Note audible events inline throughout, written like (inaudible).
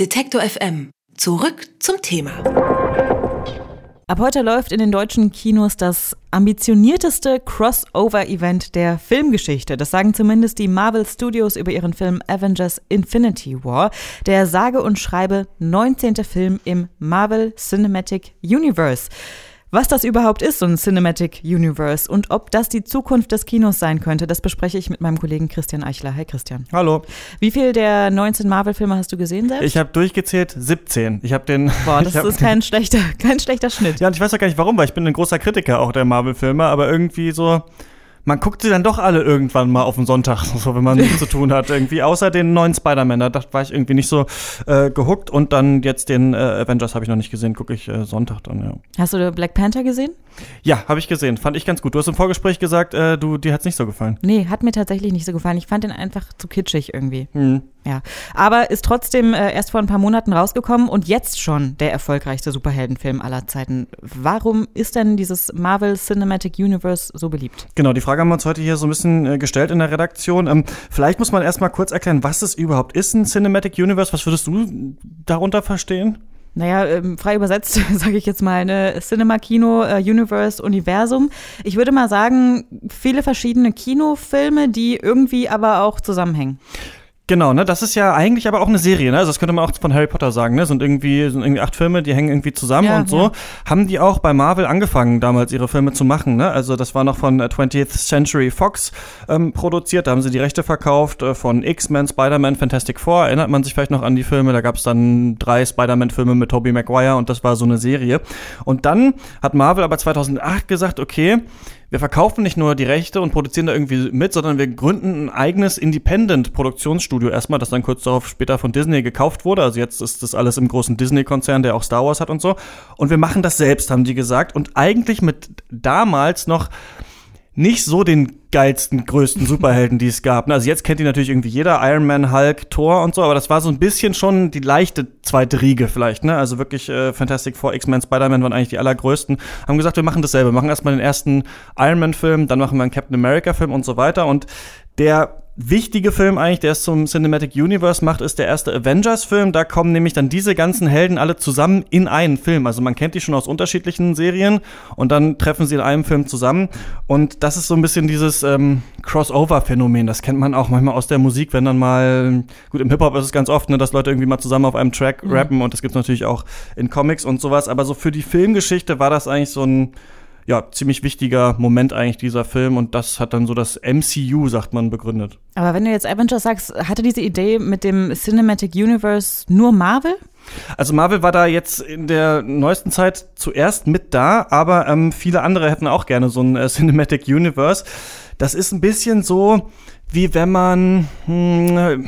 Detektor FM. Zurück zum Thema. Ab heute läuft in den deutschen Kinos das ambitionierteste Crossover-Event der Filmgeschichte. Das sagen zumindest die Marvel Studios über ihren Film Avengers Infinity War, der sage und schreibe 19. Film im Marvel Cinematic Universe. Was das überhaupt ist, so ein Cinematic Universe und ob das die Zukunft des Kinos sein könnte, das bespreche ich mit meinem Kollegen Christian Eichler. Hi Christian. Hallo. Wie viel der 19 Marvel-Filme hast du gesehen selbst? Ich habe durchgezählt 17. Ich habe den. Boah, das (laughs) ist kein schlechter, (laughs) kein schlechter Schnitt. Ja, und ich weiß auch gar nicht warum, weil ich bin ein großer Kritiker auch der Marvel-Filme, aber irgendwie so man guckt sie dann doch alle irgendwann mal auf den Sonntag, (laughs) so wenn man nichts zu tun hat. Irgendwie, außer den neuen Spider-Man, da war ich irgendwie nicht so äh, gehuckt. Und dann jetzt den äh, Avengers habe ich noch nicht gesehen, gucke ich äh, Sonntag dann, ja. Hast du Black Panther gesehen? Ja, habe ich gesehen. Fand ich ganz gut. Du hast im Vorgespräch gesagt, äh, du, dir hat's nicht so gefallen. Nee, hat mir tatsächlich nicht so gefallen. Ich fand den einfach zu kitschig irgendwie. Mhm. Ja. Aber ist trotzdem äh, erst vor ein paar Monaten rausgekommen und jetzt schon der erfolgreichste Superheldenfilm aller Zeiten. Warum ist denn dieses Marvel Cinematic Universe so beliebt? Genau, die Frage haben wir uns heute hier so ein bisschen äh, gestellt in der Redaktion. Ähm, vielleicht muss man erstmal kurz erklären, was es überhaupt ist, ein Cinematic Universe. Was würdest du darunter verstehen? naja, ähm, frei übersetzt, (laughs) sage ich jetzt mal, eine Cinema, Kino, äh, Universe, Universum. Ich würde mal sagen, viele verschiedene Kinofilme, die irgendwie aber auch zusammenhängen. Genau, ne, das ist ja eigentlich aber auch eine Serie, ne? Also das könnte man auch von Harry Potter sagen, ne? Sind irgendwie sind irgendwie acht Filme, die hängen irgendwie zusammen ja, und so. Ja. Haben die auch bei Marvel angefangen, damals ihre Filme zu machen, ne? Also das war noch von 20th äh, Century Fox ähm, produziert, da haben sie die Rechte verkauft äh, von X-Men, Spider-Man, Fantastic Four. Erinnert man sich vielleicht noch an die Filme? Da gab es dann drei Spider-Man-Filme mit Tobey Maguire und das war so eine Serie. Und dann hat Marvel aber 2008 gesagt, okay, wir verkaufen nicht nur die Rechte und produzieren da irgendwie mit, sondern wir gründen ein eigenes Independent-Produktionsstudio erstmal, das dann kurz darauf später von Disney gekauft wurde. Also jetzt ist das alles im großen Disney-Konzern, der auch Star Wars hat und so. Und wir machen das selbst, haben die gesagt. Und eigentlich mit damals noch nicht so den geilsten, größten Superhelden, die es gab. Also jetzt kennt die natürlich irgendwie jeder, Iron Man, Hulk, Thor und so, aber das war so ein bisschen schon die leichte zweite Riege vielleicht, ne? Also wirklich äh, Fantastic Four, X-Men, Spider-Man waren eigentlich die allergrößten. Haben gesagt, wir machen dasselbe, wir machen erstmal den ersten Iron Man-Film, dann machen wir einen Captain America-Film und so weiter. Und der wichtige Film eigentlich, der es zum Cinematic Universe macht, ist der erste Avengers-Film. Da kommen nämlich dann diese ganzen Helden alle zusammen in einen Film. Also man kennt die schon aus unterschiedlichen Serien und dann treffen sie in einem Film zusammen. Und das ist so ein bisschen dieses ähm, Crossover-Phänomen. Das kennt man auch manchmal aus der Musik, wenn dann mal, gut, im Hip-Hop ist es ganz oft, ne, dass Leute irgendwie mal zusammen auf einem Track mhm. rappen und das gibt's natürlich auch in Comics und sowas. Aber so für die Filmgeschichte war das eigentlich so ein ja, ziemlich wichtiger Moment eigentlich dieser Film und das hat dann so das MCU, sagt man, begründet. Aber wenn du jetzt Avengers sagst, hatte diese Idee mit dem Cinematic Universe nur Marvel? Also Marvel war da jetzt in der neuesten Zeit zuerst mit da, aber ähm, viele andere hätten auch gerne so ein äh, Cinematic Universe. Das ist ein bisschen so, wie wenn man, hm,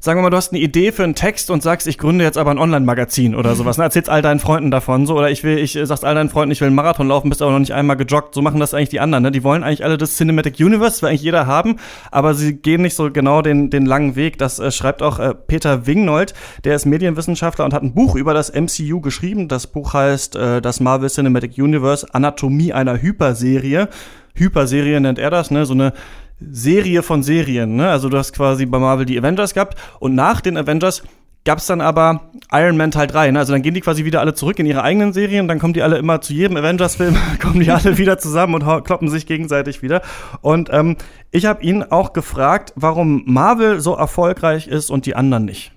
sagen wir mal, du hast eine Idee für einen Text und sagst, ich gründe jetzt aber ein Online-Magazin oder (laughs) sowas. Ne? Erzählst all deinen Freunden davon so oder ich will, ich sagst all deinen Freunden, ich will einen Marathon laufen, bist aber noch nicht einmal gejoggt. So machen das eigentlich die anderen. Ne? Die wollen eigentlich alle das Cinematic Universe, will eigentlich jeder haben, aber sie gehen nicht so genau den, den langen Weg. Das äh, schreibt auch äh, Peter Wingnold, der ist Medienwissenschaftler und hat ein Buch über das MCU geschrieben. Das Buch heißt äh, das Marvel Cinematic Universe, Anatomie einer Hyperserie. Hyperserie nennt er das, ne? So eine Serie von Serien. Ne? Also du hast quasi bei Marvel die Avengers gehabt und nach den Avengers gab es dann aber Iron Man Teil 3. Ne? Also dann gehen die quasi wieder alle zurück in ihre eigenen Serien, dann kommen die alle immer zu jedem Avengers-Film, (laughs) kommen die alle wieder zusammen und kloppen sich gegenseitig wieder. Und ähm, ich habe ihn auch gefragt, warum Marvel so erfolgreich ist und die anderen nicht.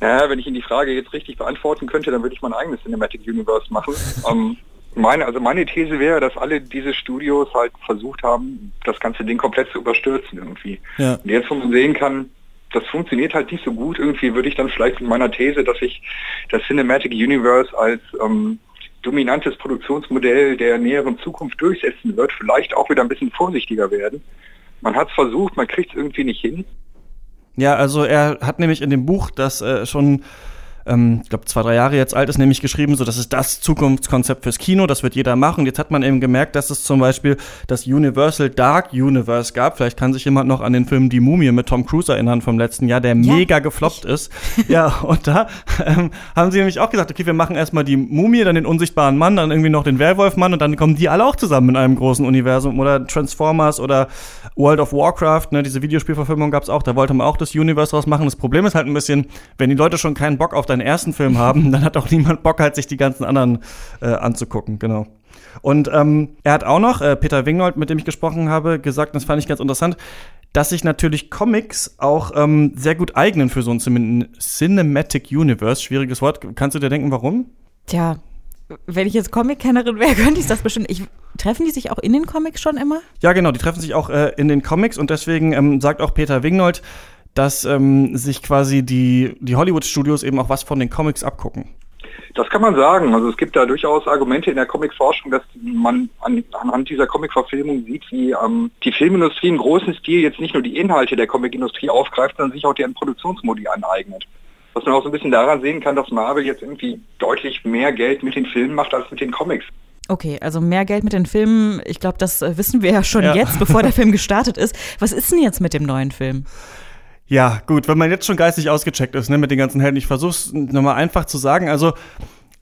Ja, wenn ich Ihnen die Frage jetzt richtig beantworten könnte, dann würde ich mein eigenes Cinematic Universe machen. (laughs) ähm, meine, also meine These wäre, dass alle diese Studios halt versucht haben, das ganze Ding komplett zu überstürzen irgendwie. Ja. Und jetzt, wo man sehen kann, das funktioniert halt nicht so gut, irgendwie würde ich dann vielleicht mit meiner These, dass ich das Cinematic Universe als ähm, dominantes Produktionsmodell der näheren Zukunft durchsetzen wird, vielleicht auch wieder ein bisschen vorsichtiger werden. Man hat es versucht, man kriegt es irgendwie nicht hin. Ja, also er hat nämlich in dem Buch das äh, schon ähm, ich glaube, zwei, drei Jahre jetzt alt ist, nämlich geschrieben, so das ist das Zukunftskonzept fürs Kino, das wird jeder machen. Jetzt hat man eben gemerkt, dass es zum Beispiel das Universal Dark Universe gab. Vielleicht kann sich jemand noch an den Film Die Mumie mit Tom Cruise erinnern vom letzten Jahr, der ja, mega gefloppt ich. ist. ja, und da ähm, haben sie nämlich auch gesagt, okay, wir machen erstmal die Mumie, dann den unsichtbaren Mann, dann irgendwie noch den Werwolfmann und dann kommen die alle auch zusammen in einem großen Universum. Oder Transformers oder World of Warcraft, ne, diese Videospielverfilmung gab es auch, da wollte man auch das Universe draus machen. Das Problem ist halt ein bisschen, wenn die Leute schon keinen Bock auf deinen ersten Film haben, dann hat auch niemand Bock halt, sich die ganzen anderen äh, anzugucken, genau. Und ähm, er hat auch noch, äh, Peter Wingnold, mit dem ich gesprochen habe, gesagt, das fand ich ganz interessant, dass sich natürlich Comics auch ähm, sehr gut eignen für so ein Cinematic Universe. Schwieriges Wort. Kannst du dir denken, warum? Tja, wenn ich jetzt Comic-Kennerin wäre, (laughs) könnte ich das bestimmt. Ich, treffen die sich auch in den Comics schon immer? Ja, genau, die treffen sich auch äh, in den Comics und deswegen ähm, sagt auch Peter Wingnold, dass ähm, sich quasi die, die Hollywood-Studios eben auch was von den Comics abgucken. Das kann man sagen. Also es gibt da durchaus Argumente in der Comicforschung, dass man an, anhand dieser Comic-Verfilmung sieht, wie ähm, die Filmindustrie im großen Stil jetzt nicht nur die Inhalte der Comicindustrie aufgreift, sondern sich auch deren Produktionsmodi aneignet. Was man auch so ein bisschen daran sehen kann, dass Marvel jetzt irgendwie deutlich mehr Geld mit den Filmen macht als mit den Comics. Okay, also mehr Geld mit den Filmen, ich glaube, das äh, wissen wir ja schon ja. jetzt, bevor der (laughs) Film gestartet ist. Was ist denn jetzt mit dem neuen Film? Ja, gut, wenn man jetzt schon geistig ausgecheckt ist, ne, mit den ganzen Helden, ich versuche es nochmal einfach zu sagen. Also,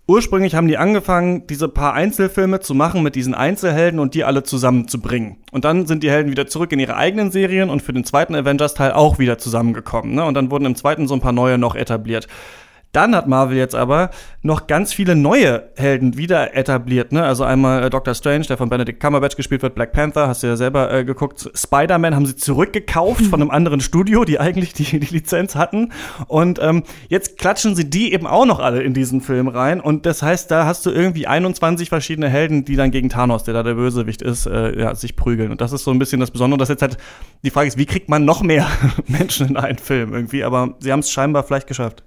ursprünglich haben die angefangen, diese paar Einzelfilme zu machen mit diesen Einzelhelden und die alle zusammenzubringen. Und dann sind die Helden wieder zurück in ihre eigenen Serien und für den zweiten Avengers-Teil auch wieder zusammengekommen. Ne? Und dann wurden im zweiten so ein paar neue noch etabliert. Dann hat Marvel jetzt aber noch ganz viele neue Helden wieder etabliert. Ne? Also einmal äh, Doctor Strange, der von Benedict Cumberbatch gespielt wird, Black Panther, hast du ja selber äh, geguckt. Spider-Man haben sie zurückgekauft von einem anderen Studio, die eigentlich die, die Lizenz hatten. Und ähm, jetzt klatschen sie die eben auch noch alle in diesen Film rein. Und das heißt, da hast du irgendwie 21 verschiedene Helden, die dann gegen Thanos, der da der Bösewicht ist, äh, ja, sich prügeln. Und das ist so ein bisschen das Besondere, dass jetzt halt die Frage ist, wie kriegt man noch mehr (laughs) Menschen in einen Film irgendwie? Aber sie haben es scheinbar vielleicht geschafft.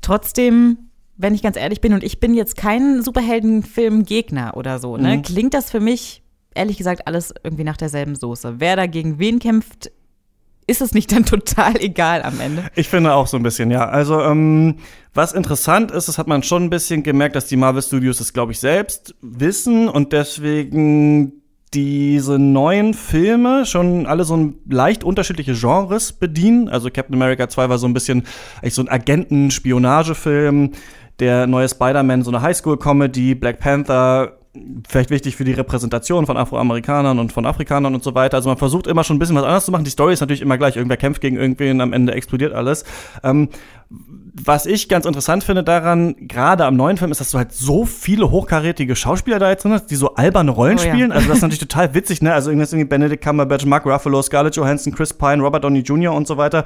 Trotzdem, wenn ich ganz ehrlich bin, und ich bin jetzt kein Superheldenfilm-Gegner oder so, ne, mhm. klingt das für mich, ehrlich gesagt, alles irgendwie nach derselben Soße. Wer da gegen wen kämpft, ist es nicht dann (laughs) total egal am Ende? Ich finde auch so ein bisschen, ja. Also, ähm, was interessant ist, das hat man schon ein bisschen gemerkt, dass die Marvel Studios das, glaube ich, selbst wissen und deswegen diese neuen Filme schon alle so ein leicht unterschiedliche Genres bedienen. Also Captain America 2 war so ein bisschen eigentlich so ein Agenten-Spionagefilm. Der neue Spider-Man so eine Highschool-Comedy. Black Panther vielleicht wichtig für die Repräsentation von Afroamerikanern und von Afrikanern und so weiter. Also man versucht immer schon ein bisschen was anderes zu machen. Die Story ist natürlich immer gleich. Irgendwer kämpft gegen irgendwen, am Ende explodiert alles. Ähm, was ich ganz interessant finde daran, gerade am neuen Film, ist, dass du halt so viele hochkarätige Schauspieler da jetzt drin hast, die so alberne Rollen oh, spielen. Ja. Also das ist natürlich (laughs) total witzig, ne? Also irgendwas irgendwie Benedict Cumberbatch, Mark Ruffalo, Scarlett Johansson, Chris Pine, Robert Downey Jr. und so weiter.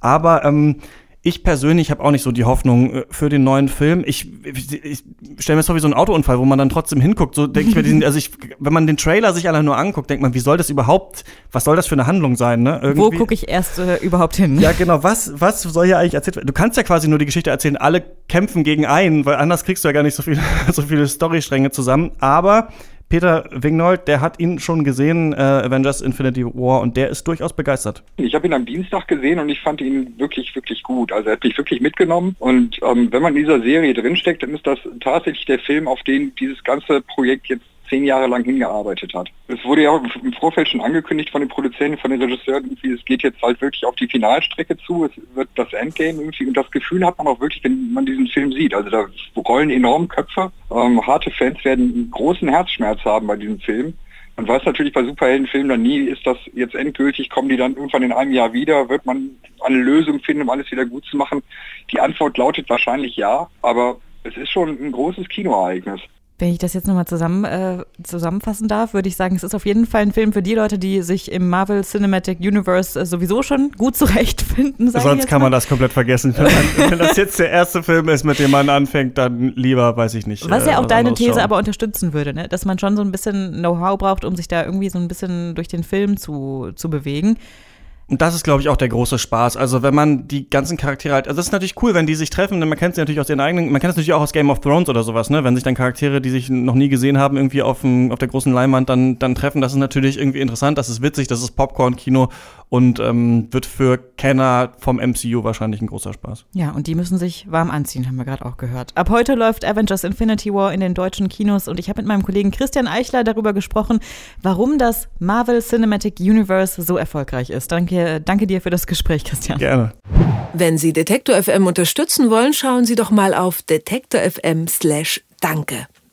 Aber ähm, ich persönlich habe auch nicht so die Hoffnung äh, für den neuen Film. Ich, ich, ich stelle mir das vor wie so ein Autounfall, wo man dann trotzdem hinguckt. So denke ich mir, diesen, (laughs) also ich, wenn man den Trailer sich allein nur anguckt, denkt man, wie soll das überhaupt, was soll das für eine Handlung sein? Ne? Irgendwie. Wo gucke ich erst äh, überhaupt hin? Ja, genau. Was, was soll hier eigentlich erzählt werden? Du kannst ja quasi nur die Geschichte erzählen, alle kämpfen gegen einen, weil anders kriegst du ja gar nicht so viele, (laughs) so viele Storystränge zusammen. Aber Peter Wignold, der hat ihn schon gesehen, äh, Avengers Infinity War, und der ist durchaus begeistert. Ich habe ihn am Dienstag gesehen und ich fand ihn wirklich, wirklich gut. Also er hat mich wirklich mitgenommen. Und ähm, wenn man in dieser Serie drinsteckt, dann ist das tatsächlich der Film, auf den dieses ganze Projekt jetzt zehn Jahre lang hingearbeitet hat. Es wurde ja im Vorfeld schon angekündigt von den Produzenten, von den Regisseuren, irgendwie, es geht jetzt halt wirklich auf die Finalstrecke zu, es wird das Endgame irgendwie und das Gefühl hat man auch wirklich, wenn man diesen Film sieht. Also da rollen enorm Köpfe, ähm, harte Fans werden einen großen Herzschmerz haben bei diesem Film. Man weiß natürlich bei Superheldenfilmen dann nie, ist das jetzt endgültig, kommen die dann irgendwann in einem Jahr wieder, wird man eine Lösung finden, um alles wieder gut zu machen? Die Antwort lautet wahrscheinlich ja, aber es ist schon ein großes Kinoereignis. Wenn ich das jetzt nochmal zusammen, äh, zusammenfassen darf, würde ich sagen, es ist auf jeden Fall ein Film für die Leute, die sich im Marvel Cinematic Universe äh, sowieso schon gut (laughs) zurechtfinden. Sonst kann man das komplett vergessen. Wenn, man, (laughs) wenn, das jetzt der erste Film ist, mit dem man anfängt, dann lieber, weiß ich nicht. Was ja äh, auch deine These schauen. aber unterstützen würde, ne? dass man schon so ein bisschen Know-how braucht, um sich da irgendwie so ein bisschen durch den Film zu, zu bewegen. Und das ist, glaube ich, auch der große Spaß. Also wenn man die ganzen Charaktere halt, also das ist natürlich cool, wenn die sich treffen, denn man kennt sie natürlich aus ihren eigenen, man kennt es natürlich auch aus Game of Thrones oder sowas, ne? Wenn sich dann Charaktere, die sich noch nie gesehen haben, irgendwie auf, dem, auf der großen Leinwand dann, dann treffen, das ist natürlich irgendwie interessant, das ist witzig, das ist Popcorn-Kino und ähm, wird für Kenner vom MCU wahrscheinlich ein großer Spaß. Ja, und die müssen sich warm anziehen, haben wir gerade auch gehört. Ab heute läuft Avengers Infinity War in den deutschen Kinos und ich habe mit meinem Kollegen Christian Eichler darüber gesprochen, warum das Marvel Cinematic Universe so erfolgreich ist. Danke danke dir für das Gespräch, Christian. Gerne. Wenn Sie Detektor FM unterstützen wollen, schauen Sie doch mal auf detektor FM slash danke.